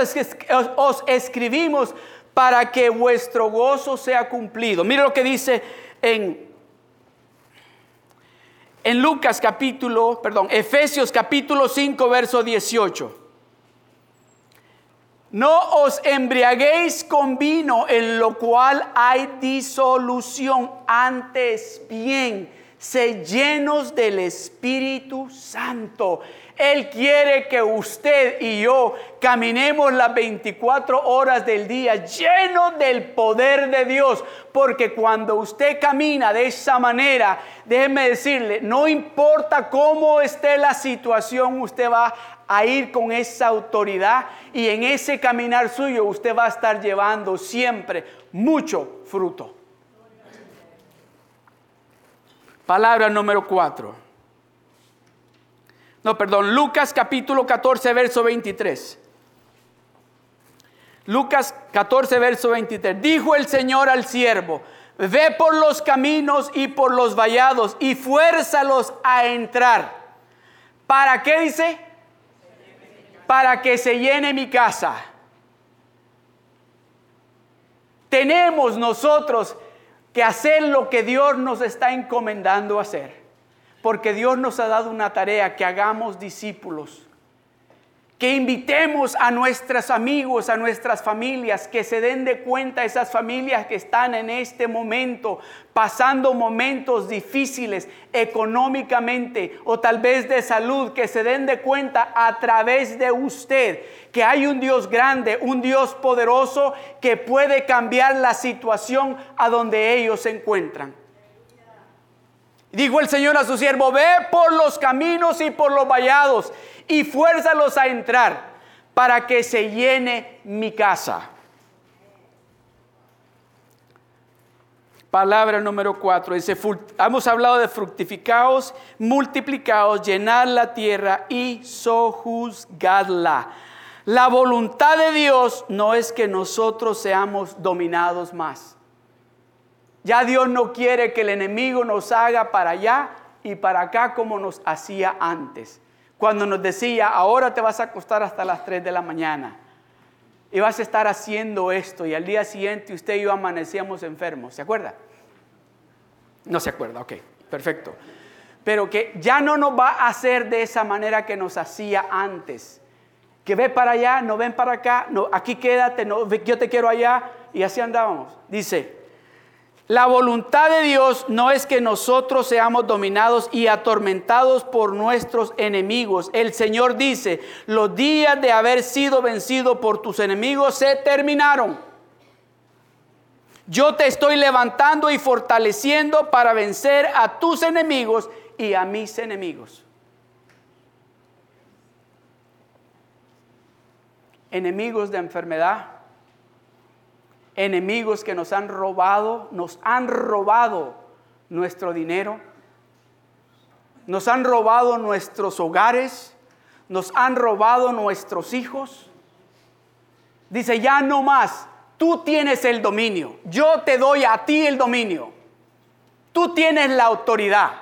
os, escribimos para que vuestro gozo sea cumplido. Mira lo que dice en, en Lucas capítulo, perdón, Efesios capítulo 5, verso 18. No os embriaguéis con vino en lo cual hay disolución, antes bien, se llenos del Espíritu Santo. Él quiere que usted y yo caminemos las 24 horas del día llenos del poder de Dios. Porque cuando usted camina de esa manera, déjeme decirle, no importa cómo esté la situación, usted va a ir con esa autoridad y en ese caminar suyo usted va a estar llevando siempre mucho fruto. Palabra número 4. No, perdón, Lucas capítulo 14, verso 23. Lucas 14, verso 23. Dijo el Señor al siervo, ve por los caminos y por los vallados y fuérzalos a entrar. ¿Para qué dice? para que se llene mi casa. Tenemos nosotros que hacer lo que Dios nos está encomendando hacer. Porque Dios nos ha dado una tarea que hagamos discípulos que invitemos a nuestros amigos, a nuestras familias, que se den de cuenta esas familias que están en este momento pasando momentos difíciles económicamente o tal vez de salud, que se den de cuenta a través de usted que hay un Dios grande, un Dios poderoso que puede cambiar la situación a donde ellos se encuentran. Dijo el Señor a su siervo, ve por los caminos y por los vallados y fuérzalos a entrar para que se llene mi casa. Palabra número cuatro. Dice, hemos hablado de fructificados, multiplicados, llenar la tierra y sojuzgadla. La voluntad de Dios no es que nosotros seamos dominados más. Ya Dios no quiere que el enemigo nos haga para allá y para acá como nos hacía antes cuando nos decía, ahora te vas a acostar hasta las 3 de la mañana y vas a estar haciendo esto y al día siguiente usted y yo amanecíamos enfermos. ¿Se acuerda? No se acuerda, ok, perfecto. Pero que ya no nos va a hacer de esa manera que nos hacía antes. Que ve para allá, no ven para acá, no, aquí quédate, no, yo te quiero allá y así andábamos. Dice, la voluntad de Dios no es que nosotros seamos dominados y atormentados por nuestros enemigos. El Señor dice, los días de haber sido vencido por tus enemigos se terminaron. Yo te estoy levantando y fortaleciendo para vencer a tus enemigos y a mis enemigos. Enemigos de enfermedad, enemigos que nos han robado, nos han robado nuestro dinero, nos han robado nuestros hogares, nos han robado nuestros hijos. Dice, ya no más, tú tienes el dominio, yo te doy a ti el dominio, tú tienes la autoridad.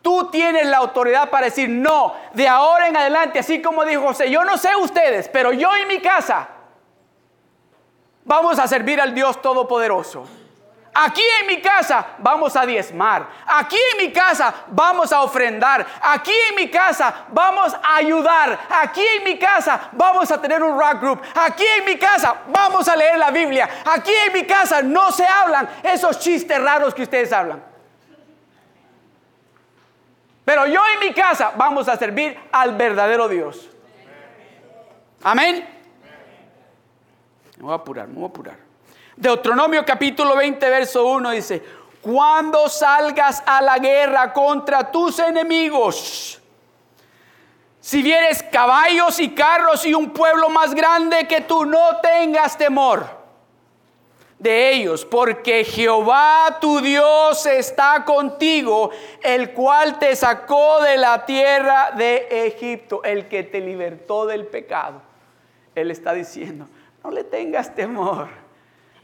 Tú tienes la autoridad para decir no, de ahora en adelante, así como dijo José, yo no sé ustedes, pero yo y mi casa vamos a servir al Dios Todopoderoso. Aquí en mi casa vamos a diezmar. Aquí en mi casa vamos a ofrendar. Aquí en mi casa vamos a ayudar. Aquí en mi casa vamos a tener un rock group. Aquí en mi casa vamos a leer la Biblia. Aquí en mi casa no se hablan esos chistes raros que ustedes hablan. Pero yo y mi casa vamos a servir al verdadero Dios. Amén. Me voy a apurar, me voy a apurar. Deuteronomio capítulo 20, verso 1 dice, cuando salgas a la guerra contra tus enemigos, si vieres caballos y carros y un pueblo más grande que tú, no tengas temor de ellos, porque Jehová tu Dios está contigo, el cual te sacó de la tierra de Egipto, el que te libertó del pecado. Él está diciendo, no le tengas temor.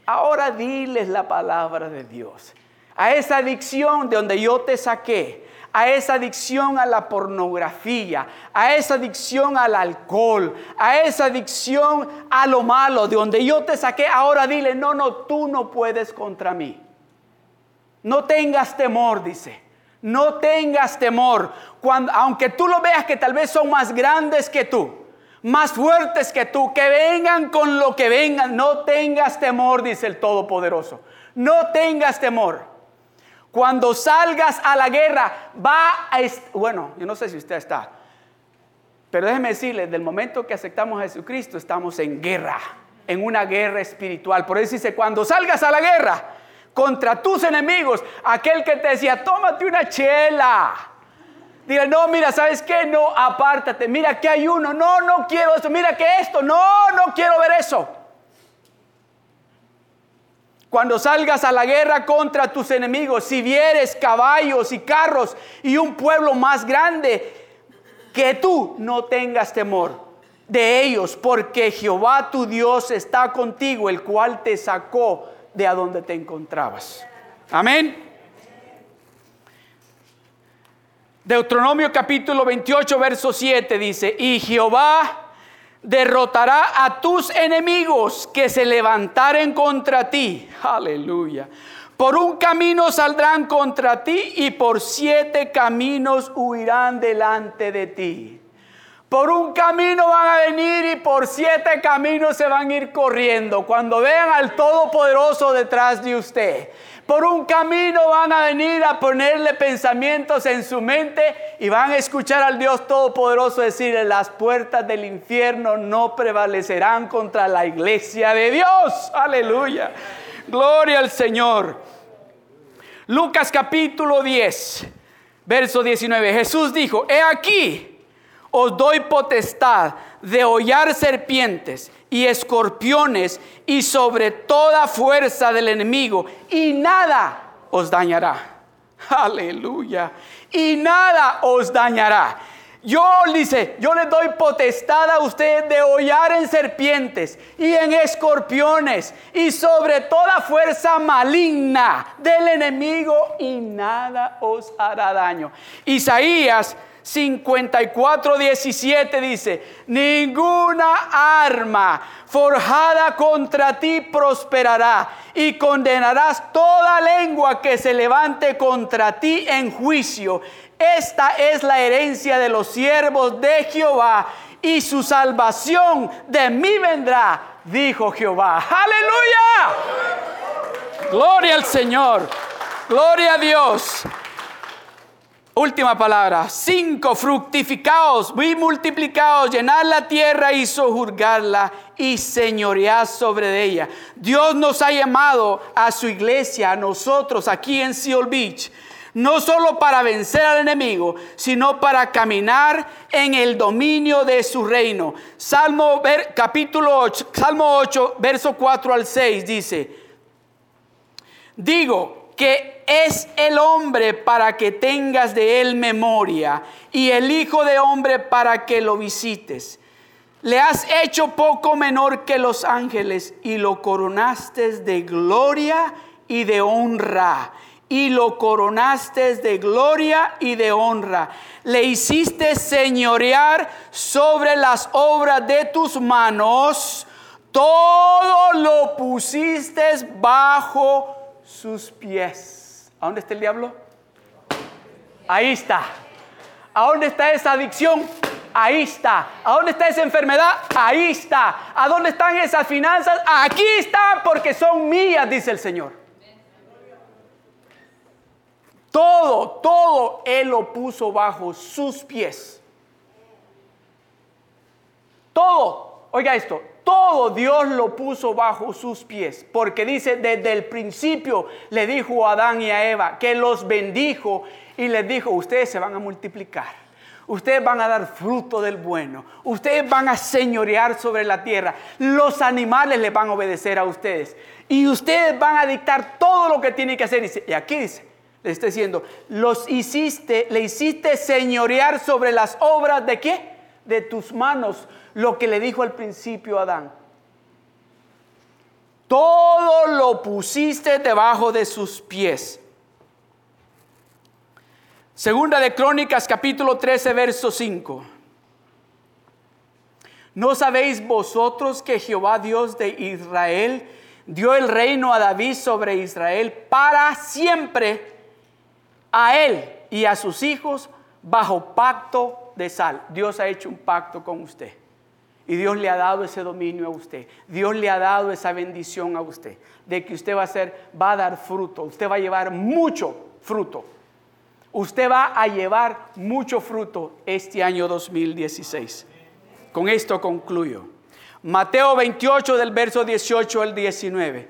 Ahora diles la palabra de Dios. A esa adicción de donde yo te saqué, a esa adicción a la pornografía, a esa adicción al alcohol, a esa adicción a lo malo, de donde yo te saqué, ahora dile, no, no, tú no puedes contra mí. No tengas temor, dice. No tengas temor. Cuando, aunque tú lo veas que tal vez son más grandes que tú, más fuertes que tú, que vengan con lo que vengan, no tengas temor, dice el Todopoderoso. No tengas temor. Cuando salgas a la guerra, va a... Bueno, yo no sé si usted está, pero déjeme decirle, del momento que aceptamos a Jesucristo, estamos en guerra, en una guerra espiritual. Por eso dice, cuando salgas a la guerra contra tus enemigos, aquel que te decía, tómate una chela. Diga, no, mira, ¿sabes qué? No, apártate. Mira que hay uno. No, no quiero eso. Mira que esto. No, no quiero ver eso. Cuando salgas a la guerra contra tus enemigos, si vieres caballos y carros y un pueblo más grande que tú, no tengas temor de ellos, porque Jehová tu Dios está contigo, el cual te sacó de a donde te encontrabas. Amén. Deuteronomio capítulo 28, verso 7 dice, y Jehová derrotará a tus enemigos que se levantaren contra ti. Aleluya. Por un camino saldrán contra ti y por siete caminos huirán delante de ti. Por un camino van a venir y por siete caminos se van a ir corriendo cuando vean al Todopoderoso detrás de usted. Por un camino van a venir a ponerle pensamientos en su mente y van a escuchar al Dios Todopoderoso decirle, las puertas del infierno no prevalecerán contra la iglesia de Dios. Aleluya. Gloria al Señor. Lucas capítulo 10, verso 19. Jesús dijo, he aquí, os doy potestad de hollar serpientes y escorpiones y sobre toda fuerza del enemigo y nada os dañará. Aleluya. Y nada os dañará. Yo dice, yo le doy potestad a usted de hollar en serpientes y en escorpiones y sobre toda fuerza maligna del enemigo y nada os hará daño. Isaías 54, 17 dice, ninguna arma forjada contra ti prosperará y condenarás toda lengua que se levante contra ti en juicio. Esta es la herencia de los siervos de Jehová y su salvación de mí vendrá, dijo Jehová. Aleluya. Gloria al Señor. Gloria a Dios. Última palabra. Cinco, fructificados y multiplicados, llenar la tierra y sojuzgarla y señorear sobre ella. Dios nos ha llamado a su iglesia, a nosotros aquí en Seal Beach, no solo para vencer al enemigo, sino para caminar en el dominio de su reino. Salmo capítulo 8, Salmo 8, verso 4 al 6 dice, digo, que es el hombre para que tengas de él memoria y el Hijo de hombre para que lo visites. Le has hecho poco menor que los ángeles y lo coronaste de gloria y de honra. Y lo coronaste de gloria y de honra. Le hiciste señorear sobre las obras de tus manos. Todo lo pusiste bajo sus pies. ¿A dónde está el diablo? Ahí está. ¿A dónde está esa adicción? Ahí está. ¿A dónde está esa enfermedad? Ahí está. ¿A dónde están esas finanzas? Aquí están porque son mías, dice el Señor. Todo, todo Él lo puso bajo sus pies. Todo, oiga esto, todo Dios lo puso bajo sus pies, porque dice desde el principio le dijo a Adán y a Eva que los bendijo y les dijo, ustedes se van a multiplicar. Ustedes van a dar fruto del bueno. Ustedes van a señorear sobre la tierra. Los animales les van a obedecer a ustedes. Y ustedes van a dictar todo lo que tienen que hacer. Y aquí dice, le está diciendo, los hiciste, le hiciste señorear sobre las obras de qué? De tus manos lo que le dijo al principio a Adán. Todo lo pusiste debajo de sus pies. Segunda de Crónicas capítulo 13 verso 5. ¿No sabéis vosotros que Jehová Dios de Israel dio el reino a David sobre Israel para siempre a él y a sus hijos bajo pacto de sal? Dios ha hecho un pacto con usted. Y Dios le ha dado ese dominio a usted. Dios le ha dado esa bendición a usted. De que usted va a ser, va a dar fruto. Usted va a llevar mucho fruto. Usted va a llevar mucho fruto este año 2016. Con esto concluyo. Mateo 28 del verso 18 al 19.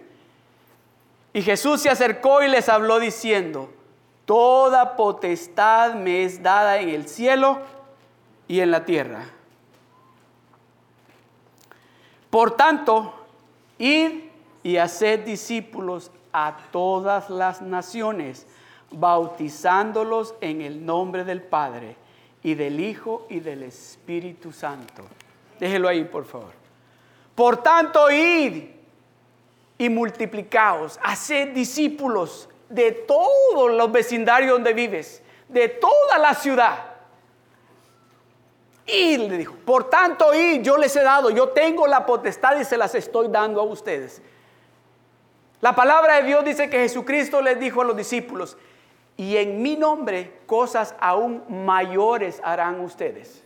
Y Jesús se acercó y les habló diciendo, Toda potestad me es dada en el cielo y en la tierra. Por tanto, id y haced discípulos a todas las naciones, bautizándolos en el nombre del Padre y del Hijo y del Espíritu Santo. Déjelo ahí, por favor. Por tanto, id y multiplicaos, haced discípulos de todos los vecindarios donde vives, de toda la ciudad y le dijo, por tanto, y yo les he dado, yo tengo la potestad y se las estoy dando a ustedes. La palabra de Dios dice que Jesucristo les dijo a los discípulos, y en mi nombre cosas aún mayores harán ustedes.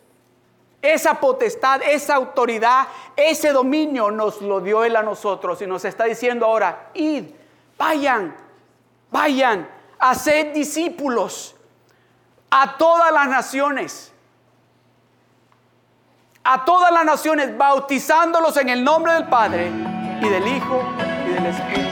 Esa potestad, esa autoridad, ese dominio nos lo dio Él a nosotros y nos está diciendo ahora, id, vayan, vayan, haced discípulos a todas las naciones a todas las naciones, bautizándolos en el nombre del Padre y del Hijo y del Espíritu.